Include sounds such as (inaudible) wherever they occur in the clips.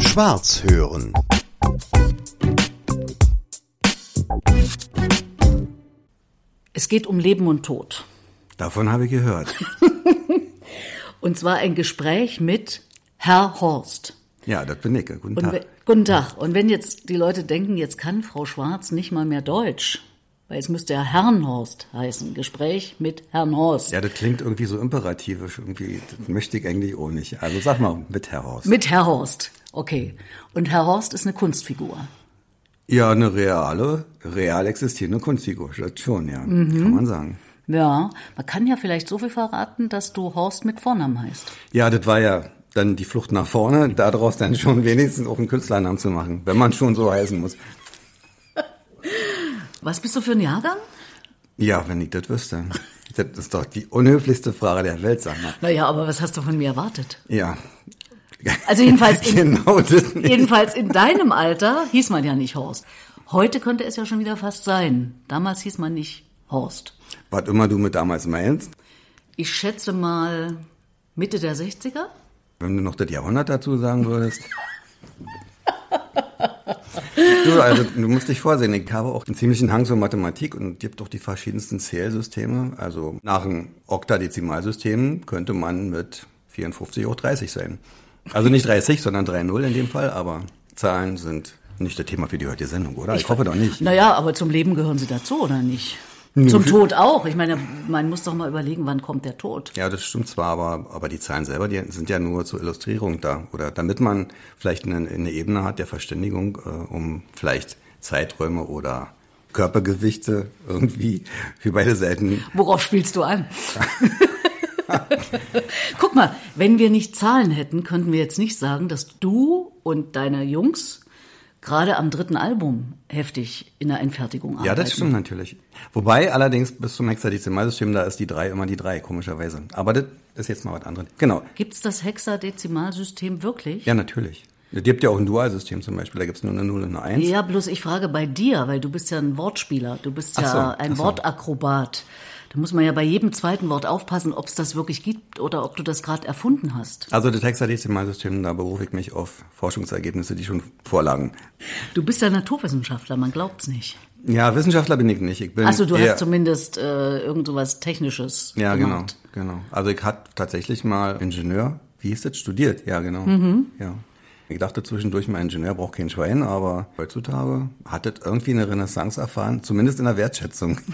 Schwarz hören. Es geht um Leben und Tod. Davon habe ich gehört. (laughs) Und zwar ein Gespräch mit Herr Horst. Ja, das bin ich. Guten Und Tag. guten Tag. Und wenn jetzt die Leute denken, jetzt kann Frau Schwarz nicht mal mehr Deutsch, weil es müsste ja Herrnhorst heißen. Gespräch mit Herrn Horst. Ja, das klingt irgendwie so imperativisch. Irgendwie, das möchte ich eigentlich auch nicht. Also sag mal mit Herr Horst. Mit Herr Horst. Okay. Und Herr Horst ist eine Kunstfigur. Ja, eine reale, real existierende Kunstfigur. Das schon, ja. Mhm. Kann man sagen. Ja, man kann ja vielleicht so viel verraten, dass du Horst mit Vornamen heißt. Ja, das war ja dann die Flucht nach vorne, daraus dann schon (laughs) wenigstens auch einen Künstlernamen zu machen, wenn man schon so heißen muss. (laughs) Was bist du für ein Jahrgang? Ja, wenn ich das wüsste. Das ist doch die unhöflichste Frage der Welt, sag mal. Naja, aber was hast du von mir erwartet? Ja. Also jedenfalls (laughs) in, genau jedenfalls in deinem Alter hieß man ja nicht Horst. Heute könnte es ja schon wieder fast sein. Damals hieß man nicht Horst. Was immer du mit damals meinst, Ich schätze mal Mitte der 60er. wenn du noch das Jahrhundert dazu sagen würdest. (laughs) Du, also, du musst dich vorsehen, ich habe auch einen ziemlichen Hang zur Mathematik und gibt auch die verschiedensten Zählsysteme. Also nach einem Oktadezimalsystem könnte man mit 54 auch 30 sein. Also nicht 30, sondern 3-0 in dem Fall, aber Zahlen sind nicht das Thema für die heutige Sendung, oder? Ich, hoffe doch nicht. Naja, aber zum Leben gehören sie dazu, oder nicht? Nö, Zum Tod auch. Ich meine, man muss doch mal überlegen, wann kommt der Tod. Ja, das stimmt zwar, aber, aber die Zahlen selber, die sind ja nur zur Illustrierung da. Oder damit man vielleicht eine, eine Ebene hat der Verständigung, äh, um vielleicht Zeiträume oder Körpergewichte irgendwie (laughs) für beide Seiten. Worauf spielst du an? (laughs) (laughs) Guck mal, wenn wir nicht Zahlen hätten, könnten wir jetzt nicht sagen, dass du und deine Jungs gerade am dritten Album heftig in der Einfertigung arbeiten. Ja, das stimmt natürlich. Wobei allerdings bis zum Hexadezimalsystem, da ist die drei immer die drei, komischerweise. Aber das ist jetzt mal was anderes. Genau. Gibt's das Hexadezimalsystem wirklich? Ja, natürlich. Es gibt ja auch ein Dualsystem zum Beispiel, da gibt's nur eine 0 und eine 1. Ja, bloß ich frage bei dir, weil du bist ja ein Wortspieler, du bist ja so, ein so. Wortakrobat. Da muss man ja bei jedem zweiten Wort aufpassen, ob es das wirklich gibt oder ob du das gerade erfunden hast. Also das Hexadezimalsystem, da berufe ich mich auf Forschungsergebnisse, die schon vorlagen. Du bist ja Naturwissenschaftler, man glaubt's nicht. Ja, Wissenschaftler bin ich nicht. Ich bin Achso, du hast zumindest äh, irgend sowas Technisches Ja, gemacht. genau, genau. Also ich hatte tatsächlich mal Ingenieur, wie hieß das, studiert. Ja, genau. Mhm. Ja. Ich dachte zwischendurch, mein Ingenieur braucht kein Schwein, aber heutzutage hat das irgendwie eine Renaissance erfahren, zumindest in der Wertschätzung. (laughs)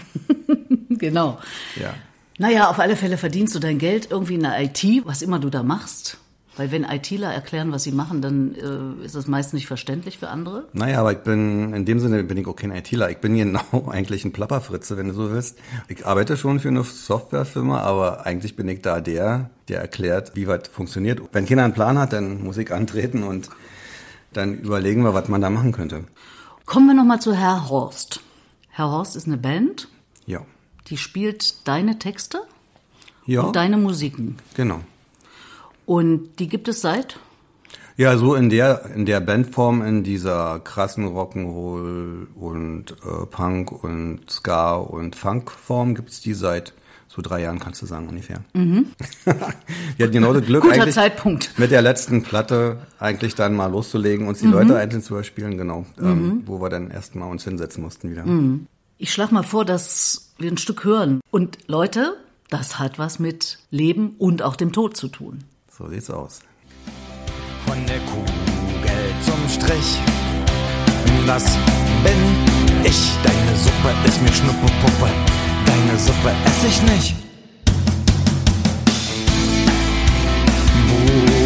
Genau. Ja. Naja, auf alle Fälle verdienst du dein Geld irgendwie in der IT, was immer du da machst. Weil wenn ITler erklären, was sie machen, dann äh, ist das meist nicht verständlich für andere. Naja, aber ich bin, in dem Sinne bin ich auch kein ITler. Ich bin (laughs) genau eigentlich ein Plapperfritze, wenn du so willst. Ich arbeite schon für eine Softwarefirma, aber eigentlich bin ich da der, der erklärt, wie was funktioniert. Wenn keiner einen Plan hat, dann muss ich antreten und dann überlegen wir, was man da machen könnte. Kommen wir nochmal zu Herr Horst. Herr Horst ist eine Band, Ja. Die spielt deine Texte Ja, und deine Musiken. genau. Und die gibt es seit? Ja, so in der in der Bandform, in dieser krassen Rock'n'Roll und äh, Punk und Ska und Funkform gibt's die seit so drei Jahren, kannst du sagen ungefähr. (laughs) Wir hatten genau das Glück Mhm. Guter eigentlich Zeitpunkt. mit der letzten Platte eigentlich dann mal loszulegen, uns die Mhm. Leute einzeln zu überspielen, genau, ähm, wo wir dann erst mal uns hinsetzen mussten wieder. Mhm. Ich schlage mal vor, dass wir ein Stück hören. Und Leute, das hat was mit Leben und auch dem Tod zu tun. So sieht's aus. Von der Kugel zum Strich. Das bin ich. Deine Suppe ist mir Schnuppepuppe. Deine Suppe ess ich nicht.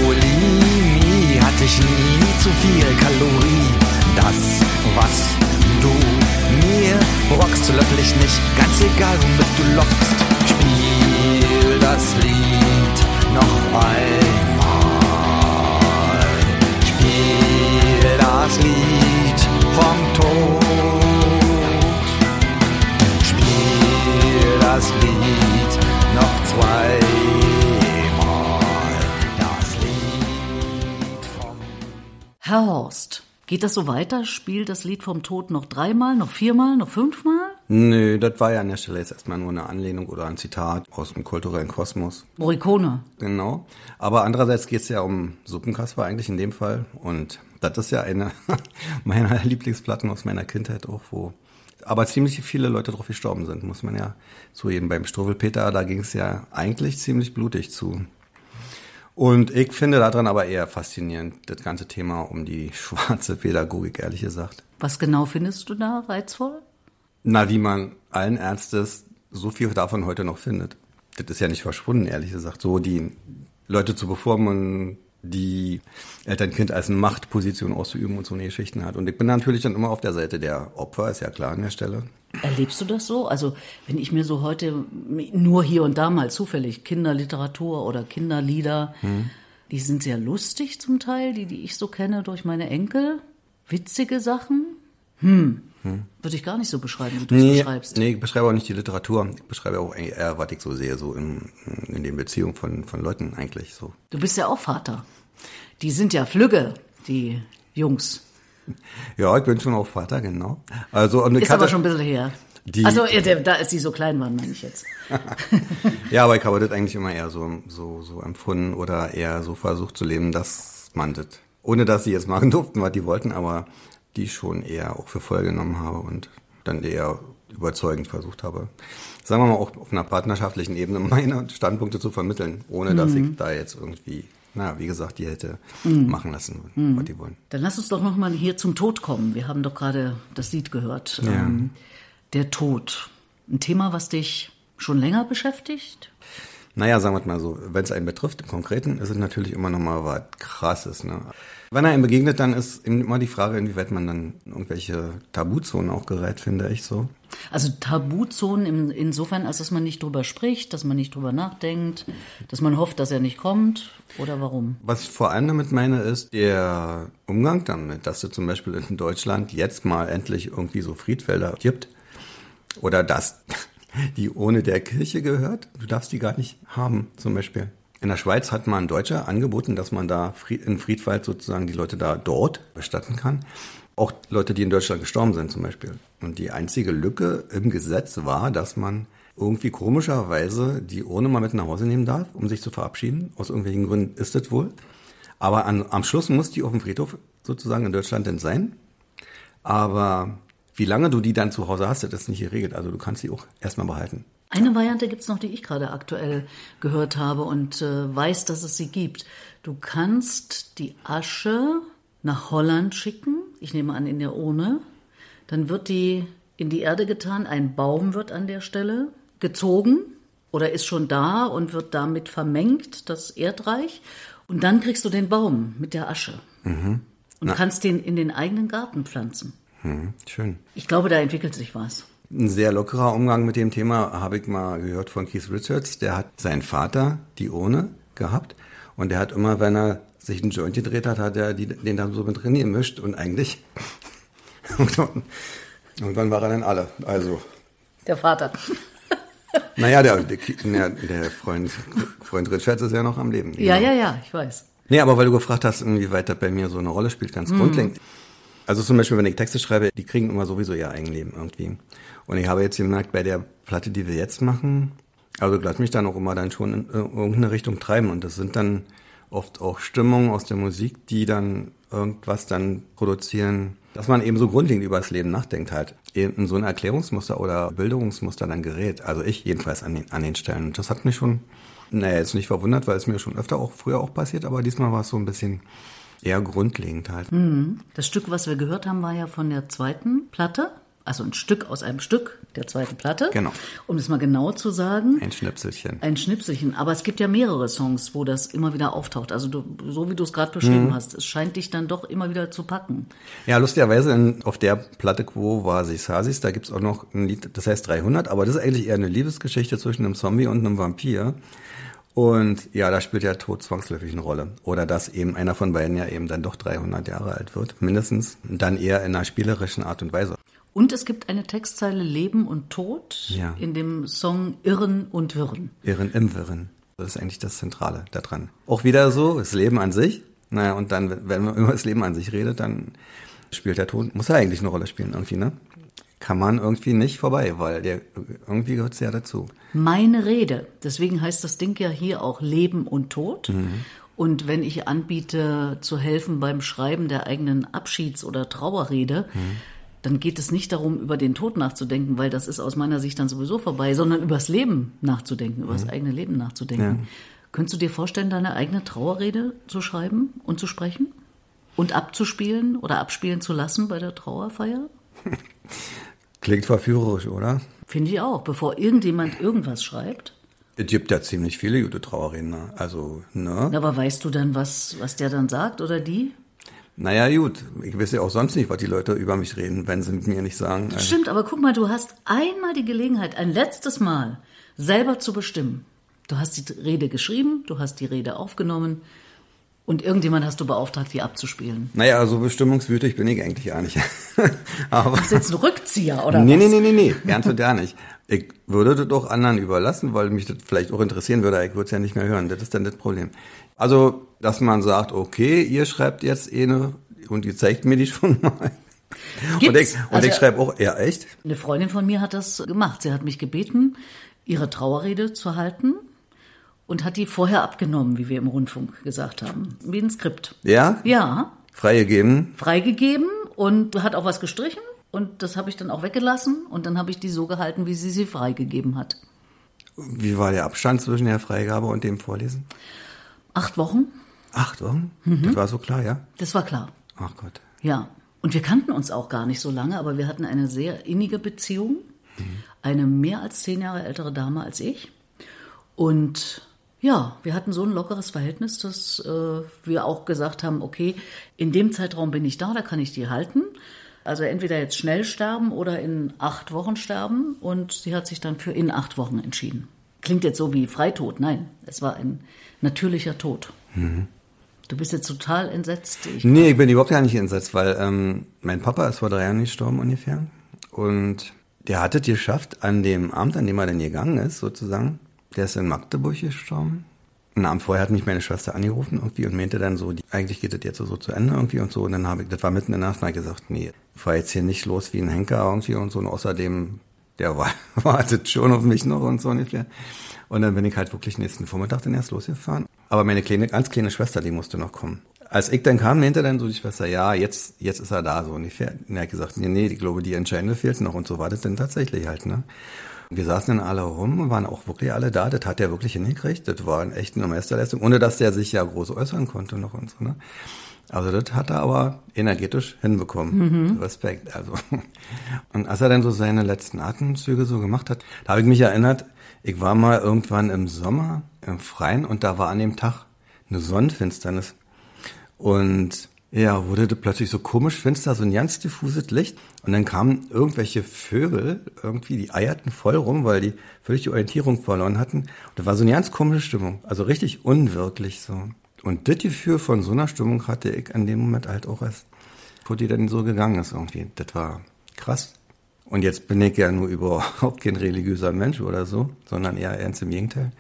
Bulimie hatte ich nie zu viel Kalorie. Das, was rockst, löffel ich nicht. Ganz egal, womit du lockst. Spiel das Lied noch einmal. Spiel das Lied vom Tod. Spiel das Lied noch zweimal. Das Lied vom Herr Horst, geht das so weiter? Spielt das Lied vom Tod noch dreimal, noch viermal, noch fünfmal? Nö, das war ja an der Stelle jetzt erstmal nur eine Anlehnung oder ein Zitat aus dem kulturellen Kosmos. Morricone. Genau. Aber andererseits geht es ja um Suppenkasper eigentlich in dem Fall. Und das ist ja eine (laughs) meiner Lieblingsplatten aus meiner Kindheit auch, wo aber ziemlich viele Leute drauf gestorben sind, muss man ja zugeben. Beim Struwwelpeter, da ging es ja eigentlich ziemlich blutig zu. Und ich finde daran aber eher faszinierend, das ganze Thema um die (laughs) schwarze Pädagogik, ehrlich gesagt. Was genau findest du da reizvoll? Na, wie man allen Ernstes so viel davon heute noch findet. Das ist ja nicht verschwunden, ehrlich gesagt. So die Leute zu beformen, die Eltern-Kind als eine Machtposition auszuüben und so eine Geschichten hat. Und ich bin natürlich dann immer auf der Seite der Opfer, ist ja klar an der Stelle. Erlebst du das so? Also wenn ich mir so heute nur hier und da mal zufällig Kinderliteratur oder Kinderlieder, hm. die sind sehr lustig zum Teil, die, die ich so kenne durch meine Enkel. Witzige Sachen. Hm. Hm. Würde ich gar nicht so beschreiben, wie du es nee, beschreibst. Nee, ich beschreibe auch nicht die Literatur. Ich beschreibe auch eher, was ich so sehe, so in, in den Beziehungen von, von Leuten eigentlich so. Du bist ja auch Vater. Die sind ja flügge, die Jungs. Ja, ich bin schon auch Vater, genau. Also, und ist hatte, aber schon ein bisschen her. Die, also da als sie so klein waren, meine ich jetzt. (laughs) ja, aber ich habe das eigentlich immer eher so, so, so empfunden oder eher so versucht zu leben, dass man das, ohne dass sie jetzt machen durften, was die wollten, aber die schon eher auch für voll genommen habe und dann eher überzeugend versucht habe, sagen wir mal auch auf einer partnerschaftlichen Ebene (laughs) meine Standpunkte zu vermitteln, ohne dass ich mhm. da jetzt irgendwie na, wie gesagt, die hätte mhm. machen lassen, mhm. was die wollen. Dann lass uns doch noch mal hier zum Tod kommen. Wir haben doch gerade das Lied gehört. Ja. Ähm, der Tod. Ein Thema, was dich schon länger beschäftigt? Naja, sagen wir mal so, wenn es einen betrifft, im Konkreten, ist es natürlich immer noch mal was Krasses. Ne? Wenn er ihm begegnet, dann ist immer die Frage, inwieweit man dann irgendwelche Tabuzonen auch gerät, finde ich so. Also Tabuzonen insofern, als dass man nicht drüber spricht, dass man nicht drüber nachdenkt, dass man hofft, dass er nicht kommt oder warum? Was ich vor allem damit meine, ist der Umgang damit, dass es zum Beispiel in Deutschland jetzt mal endlich irgendwie so Friedfelder gibt oder dass (laughs) die ohne der Kirche gehört. Du darfst die gar nicht haben, zum Beispiel. In der Schweiz hat man Deutscher angeboten, dass man da in Friedwald sozusagen die Leute da dort bestatten kann. Auch Leute, die in Deutschland gestorben sind zum Beispiel. Und die einzige Lücke im Gesetz war, dass man irgendwie komischerweise die Urne mal mit nach Hause nehmen darf, um sich zu verabschieden. Aus irgendwelchen Gründen ist es wohl. Aber an, am Schluss muss die auf dem Friedhof sozusagen in Deutschland denn sein. Aber wie lange du die dann zu Hause hast, das ist nicht geregelt. Also du kannst sie auch erstmal behalten. Eine Variante gibt es noch, die ich gerade aktuell gehört habe und äh, weiß, dass es sie gibt. Du kannst die Asche nach Holland schicken, ich nehme an in der Urne, dann wird die in die Erde getan, ein Baum wird an der Stelle gezogen oder ist schon da und wird damit vermengt, das Erdreich. Und dann kriegst du den Baum mit der Asche mhm. und Na. kannst den in den eigenen Garten pflanzen. Mhm. Schön. Ich glaube, da entwickelt sich was. Ein sehr lockerer Umgang mit dem Thema habe ich mal gehört von Keith Richards. Der hat seinen Vater die Urne gehabt und der hat immer, wenn er sich einen Joint gedreht hat, hat er die, den dann so mit drin gemischt und eigentlich (laughs) irgendwann war er dann alle. Also der Vater. (laughs) Naja, der, der, der Freund, Freund Richards ist ja noch am Leben. Ja, genau. ja, ja, ich weiß. Nee, aber weil du gefragt hast, inwieweit das bei mir so eine Rolle spielt, ganz mhm. grundlegend. Also zum Beispiel, wenn ich Texte schreibe, die kriegen immer sowieso ihr Eigenleben irgendwie. Und ich habe jetzt gemerkt, bei der Platte, die wir jetzt machen, also lass mich dann auch immer dann schon in irgendeine Richtung treiben. Und das sind dann oft auch Stimmungen aus der Musik, die dann irgendwas dann produzieren, dass man eben so grundlegend über das Leben nachdenkt halt. In so ein Erklärungsmuster oder Bilderungsmuster dann gerät. Also ich jedenfalls an den, an den Stellen. Und das hat mich schon, naja, jetzt nicht verwundert, weil es mir schon öfter auch früher auch passiert, aber diesmal war es so ein bisschen eher grundlegend halt. Mhm. Das Stück, was wir gehört haben, war ja von der zweiten Platte. Also ein Stück aus einem Stück der zweiten Platte. Genau. Um es mal genau zu sagen. Ein Schnipselchen. Ein Schnipselchen. Aber es gibt ja mehrere Songs, wo das immer wieder auftaucht. Also du, so wie du es gerade beschrieben mhm. hast, es scheint dich dann doch immer wieder zu packen. Ja, lustigerweise in, auf der Platte Quo war Sasis, da gibt's auch noch ein Lied, das heißt 300, aber das ist eigentlich eher eine Liebesgeschichte zwischen einem Zombie und einem Vampir. Und ja, da spielt ja Tod zwangsläufig eine Rolle. Oder dass eben einer von beiden ja eben dann doch 300 Jahre alt wird, mindestens. Dann eher in einer spielerischen Art und Weise. Und es gibt eine Textzeile Leben und Tod ja. in dem Song Irren und Wirren. Irren im Wirren. Das ist eigentlich das Zentrale daran. Auch wieder so, das Leben an sich. Naja, und dann, wenn man (laughs) über das Leben an sich redet, dann spielt der Ton, muss er eigentlich eine Rolle spielen irgendwie, ne? kann man irgendwie nicht vorbei, weil der irgendwie gehört ja dazu. Meine Rede. Deswegen heißt das Ding ja hier auch Leben und Tod. Und wenn ich anbiete, zu helfen beim Schreiben der eigenen Abschieds- oder Trauerrede, dann geht es nicht darum, über den Tod nachzudenken, weil das ist aus meiner Sicht dann sowieso vorbei, sondern übers Leben nachzudenken, über das eigene Leben nachzudenken. Könntest du dir vorstellen, deine eigene Trauerrede zu schreiben und zu sprechen? Und abzuspielen oder abspielen zu lassen bei der Trauerfeier? (laughs) Klingt verführerisch, oder? Finde ich auch, bevor irgendjemand irgendwas schreibt. Es gibt ja ziemlich viele gute Trauerredner. Also, ne? Aber weißt du dann, was, was der dann sagt oder die? Naja, gut. Ich weiß ja auch sonst nicht, was die Leute über mich reden, wenn sie mit mir nicht sagen. Also, Stimmt, aber guck mal, du hast einmal die Gelegenheit, ein letztes Mal selber zu bestimmen. Du hast die Rede geschrieben, du hast die Rede aufgenommen und irgendjemand hast du beauftragt, die abzuspielen. naja, so bestimmungswütig bin ich eigentlich gar nicht. (laughs) Aber. Ist jetzt ein Rückzieher oder Nee, was? nee, nee, nee, nee, ganz und gar nicht. Ich würde das doch anderen überlassen, weil mich das vielleicht auch interessieren würde, aber ich würde es ja nicht mehr hören. Das ist dann das Problem. Also, dass man sagt, okay, ihr schreibt jetzt eine und ihr zeigt mir die schon mal. Und Gibt's? ich, und Also- ich schreibe auch, ja, echt? Eine Freundin von mir hat das gemacht. Sie hat mich gebeten, ihre Trauerrede zu halten und hat die vorher abgenommen, wie wir im Rundfunk gesagt haben. Wie ein Skript. Ja? Ja, Freigegeben? freigegeben und hat auch was gestrichen und das habe ich dann auch weggelassen und dann habe ich die so gehalten, wie sie sie freigegeben hat. Wie war der Abstand zwischen der Freigabe und dem Vorlesen? Acht Wochen, Acht Wochen? Mhm. Das war so klar, ja? das war klar. Ach Gott. Ja. Und wir kannten uns auch gar nicht so lange, aber wir hatten eine sehr innige Beziehung. Eine mehr als zehn Jahre ältere Dame als ich. Und ja, wir hatten so ein lockeres Verhältnis, dass äh, wir auch gesagt haben, okay, in dem Zeitraum bin ich da, da kann ich die halten. Also entweder jetzt schnell sterben oder in acht Wochen sterben. Und sie hat sich dann für in acht Wochen entschieden. Klingt jetzt so wie Freitod. Nein, es war ein natürlicher Tod. Du bist jetzt total entsetzt. Ich Nee, ich bin überhaupt gar nicht entsetzt, weil ähm, mein Papa ist vor drei Jahren gestorben ungefähr. Und der hat es geschafft, an dem Abend, an dem er dann gegangen ist, sozusagen, der ist in Magdeburg gestorben. Einen Abend vorher hat mich meine Schwester angerufen irgendwie und meinte dann so, die, eigentlich geht das jetzt so zu Ende irgendwie und so. Und dann habe ich, das war mitten in der Nacht, und hab ich gesagt, nee, ich fahr jetzt hier nicht los wie ein Henker irgendwie und so. Und außerdem, der war, (laughs) wartet schon auf mich noch und so ungefähr. Und dann bin ich halt wirklich nächsten Vormittag dann erst losgefahren. Aber meine kleine, ganz kleine Schwester, die musste noch kommen. Als ich dann kam, meinte dann so die Schwester, ja, jetzt, jetzt ist er da, so ungefähr. Und er hat gesagt, nee, nee, ich glaube, die Entscheidende fehlt noch. Und so war das dann tatsächlich halt, ne. Wir saßen dann alle rum und waren auch wirklich alle da. Das hat er wirklich hingekriegt. Das war eine echte Meisterleistung, ohne dass der sich ja groß äußern konnte noch und so, ne. Also das hat er aber energetisch hinbekommen. Respekt, also. (laughs) Und als er dann so seine letzten Atemzüge so gemacht hat, da habe ich mich erinnert, ich war mal irgendwann im Sommer im Freien und da war an dem Tag eine Sonnenfinsternis. Und ja, wurde das plötzlich so komisch finster, so ein ganz diffuses Licht. Und dann kamen irgendwelche Vögel, irgendwie, die eierten voll rum, weil die völlig die Orientierung verloren hatten. Und da war so eine ganz komische Stimmung, also richtig unwirklich so. Und das Gefühl von so einer Stimmung hatte ich an dem Moment halt auch erst, wo die dann so gegangen ist irgendwie. Das war krass. Und jetzt bin ich ja nur (laughs) überhaupt kein religiöser Mensch oder so, sondern eher ernst im Gegenteil.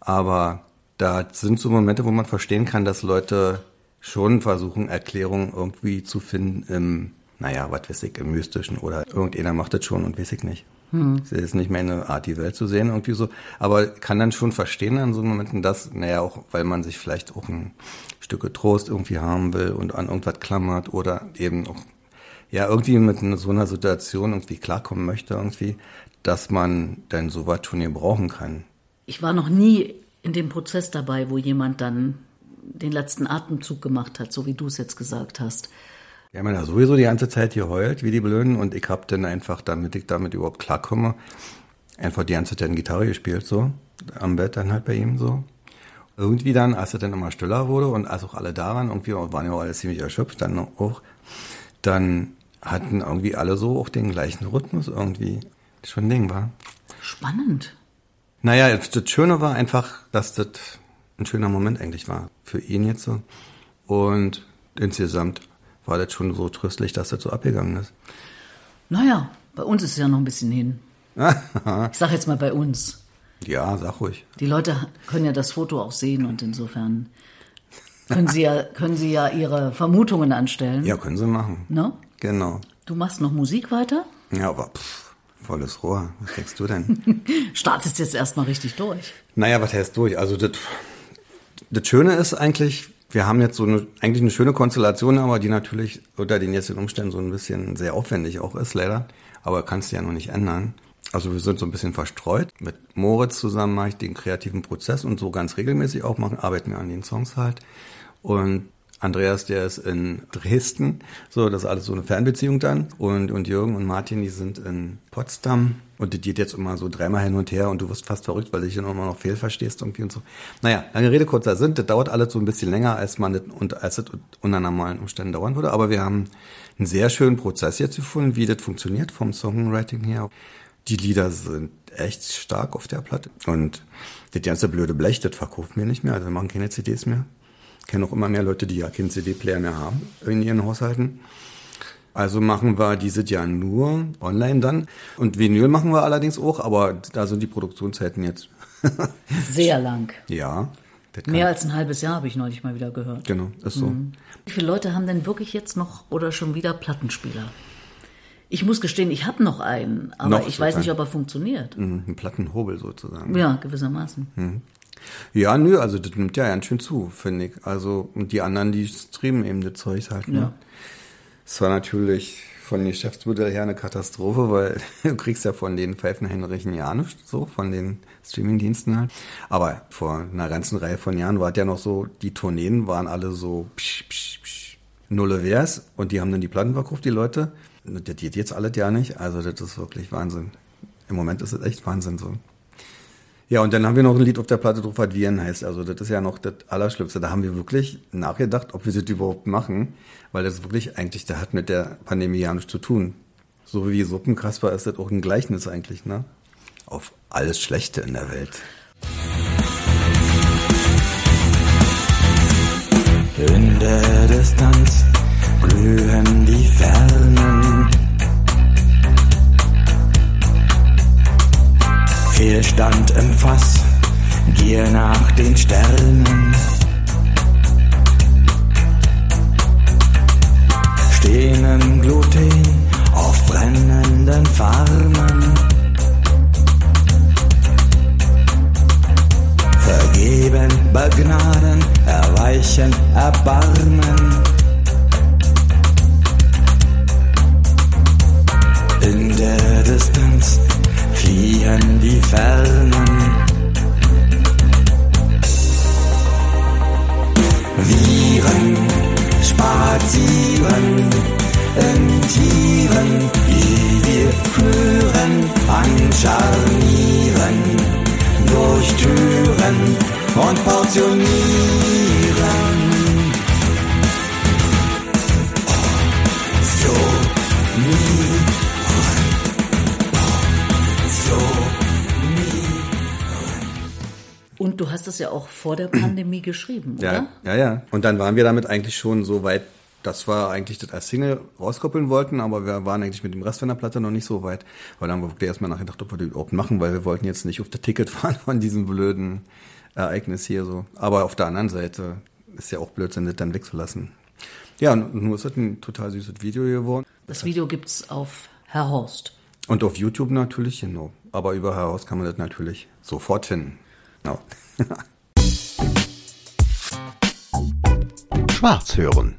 Aber da sind so Momente, wo man verstehen kann, dass Leute schon versuchen, Erklärungen irgendwie zu finden im, naja, was weiß ich, im Mystischen oder irgendeiner macht das schon und weiß ich nicht. Das ist nicht meine Art, die Welt zu sehen, irgendwie so. Aber kann dann schon verstehen an so Momenten, dass, naja, auch weil man sich vielleicht auch ein Stück Trost irgendwie haben will und an irgendwas klammert oder eben auch, ja, irgendwie mit so einer Situation irgendwie klarkommen möchte, irgendwie, dass man dann sowas schon gebrauchen kann. Ich war noch nie in dem Prozess dabei, wo jemand dann den letzten Atemzug gemacht hat, so wie du es jetzt gesagt hast. Wir haben ja sowieso die ganze Zeit geheult, wie die Blöden, und ich hab dann einfach, damit ich damit überhaupt klarkomme, einfach die ganze Zeit Gitarre gespielt, so, am Bett dann halt bei ihm so. Irgendwie dann, als es dann immer stiller wurde und als auch alle da waren, irgendwie waren ja auch alle ziemlich erschöpft, dann auch, dann hatten irgendwie alle so auch den gleichen Rhythmus irgendwie. Das schon ein Ding war. Spannend. Naja, das Schöne war einfach, dass das ein schöner Moment eigentlich war. Für ihn jetzt so. Und insgesamt war das schon so tröstlich, dass das so abgegangen ist. Naja, bei uns ist es ja noch ein bisschen hin. (laughs) Ich sag jetzt mal bei uns. Ja, sag ruhig. Die Leute können ja das Foto auch sehen und insofern können sie ja, können sie ja ihre Vermutungen anstellen. Ja, können sie machen. Ne? Genau. Du machst noch Musik weiter? Ja, aber pff, volles Rohr. Was denkst du denn? (laughs) Startest jetzt erstmal richtig durch. naja, was heißt durch? Also das, das Schöne ist eigentlich, wir haben jetzt so eine, eigentlich eine schöne Konstellation, aber die natürlich unter den jetzigen Umständen so ein bisschen sehr aufwendig auch ist, leider. Aber kannst du ja noch nicht ändern. Also wir sind so ein bisschen verstreut. Mit Moritz zusammen mache ich den kreativen Prozess und so ganz regelmäßig auch machen, arbeiten wir an den Songs halt. Und Andreas, der ist in Dresden. So, das ist alles so eine Fernbeziehung dann. Und, und Jürgen und Martin, die sind in Potsdam. Und die geht jetzt immer so dreimal hin und her und du wirst fast verrückt, weil du dich dann immer noch fehlverstehst irgendwie und so. Naja, lange Rede, kurzer Sinn. Das dauert alles so ein bisschen länger, als man das, und als das unter normalen Umständen dauern würde. Aber wir haben einen sehr schönen Prozess jetzt gefunden, wie das funktioniert vom Songwriting her. Die Lieder sind echt stark auf der Platte. Und das ganze blöde Blech, das verkauft mir nicht mehr. Also wir machen keine CDs mehr. Ich kenne auch immer mehr Leute, die ja keinen CD-Player mehr haben in ihren Haushalten. Also machen wir dieses Jahr nur online dann. Und Vinyl machen wir allerdings auch, aber da sind die Produktionszeiten jetzt. (laughs) Sehr lang. ja. Mehr als ein halbes Jahr habe ich neulich mal wieder gehört. Genau, ist so. Wie viele Leute haben denn wirklich jetzt noch oder schon wieder Plattenspieler? Ich muss gestehen, ich habe noch einen, aber Noch ich weiß sozusagen. nicht, ob er funktioniert. Mhm, Ein Plattenhobel sozusagen. Ja, gewissermaßen. Ja, nö, also das nimmt ja ganz schön zu, finde ich. Also, und die anderen, die streamen eben das Zeug halt. Ne? Ja. Es war natürlich von Geschäftsmodell her eine Katastrophe, weil (laughs) du kriegst ja von den Pfeifenheinrichen ja nichts, so, von den Streamingdiensten halt. Aber vor einer ganzen Reihe von Jahren war es ja noch so, die Tourneen waren alle so psch, psch, psch, nulle wär's und die haben dann die Platten verkauft, die Leute. Das geht jetzt alles ja nicht, also das ist wirklich Wahnsinn. Im Moment ist es echt Wahnsinn so. Ja, und dann haben wir noch ein Lied auf der Platte drauf, was Viren heißt. Also das ist ja noch das Allerschlimmste. Da haben wir wirklich nachgedacht, ob wir das überhaupt machen, weil das wirklich eigentlich, der hat mit der Pandemie ja nichts zu tun. So wie Suppenkasper ist das auch ein Gleichnis eigentlich, ne? Auf alles Schlechte in der Welt. In der Distanz glühen die Fernen. Fehlstand im Fass, Gier nach den Sternen. Stehen im Gluten auf brennenden Farmen. Vergeben, begnaden, erweichen, erbarmen. In der Distanz fliehen die Fernen. Viren spazieren in Tieren, die wir führen an Scharnieren durch Türen und portionieren. Das ja auch vor der Pandemie geschrieben, oder? Ja, ja, ja. Und dann waren wir damit eigentlich schon so weit, dass wir eigentlich das als Single rauskoppeln wollten, aber wir waren eigentlich mit dem Rest von der Platte noch nicht so weit. Weil dann haben wir wirklich erstmal nachgedacht, ob wir das überhaupt machen, weil wir wollten jetzt nicht auf das Ticket (laughs) fahren von diesem blöden Ereignis hier so. Aber auf der anderen Seite ist ja auch Blödsinn, das dann wegzulassen. Ja, und nun ist das ein total süßes Video geworden. Das Video gibt's auf Herr Horst. Und auf YouTube natürlich, genau. Aber über heraus kann man das natürlich sofort finden. Genau. Schwarz hören.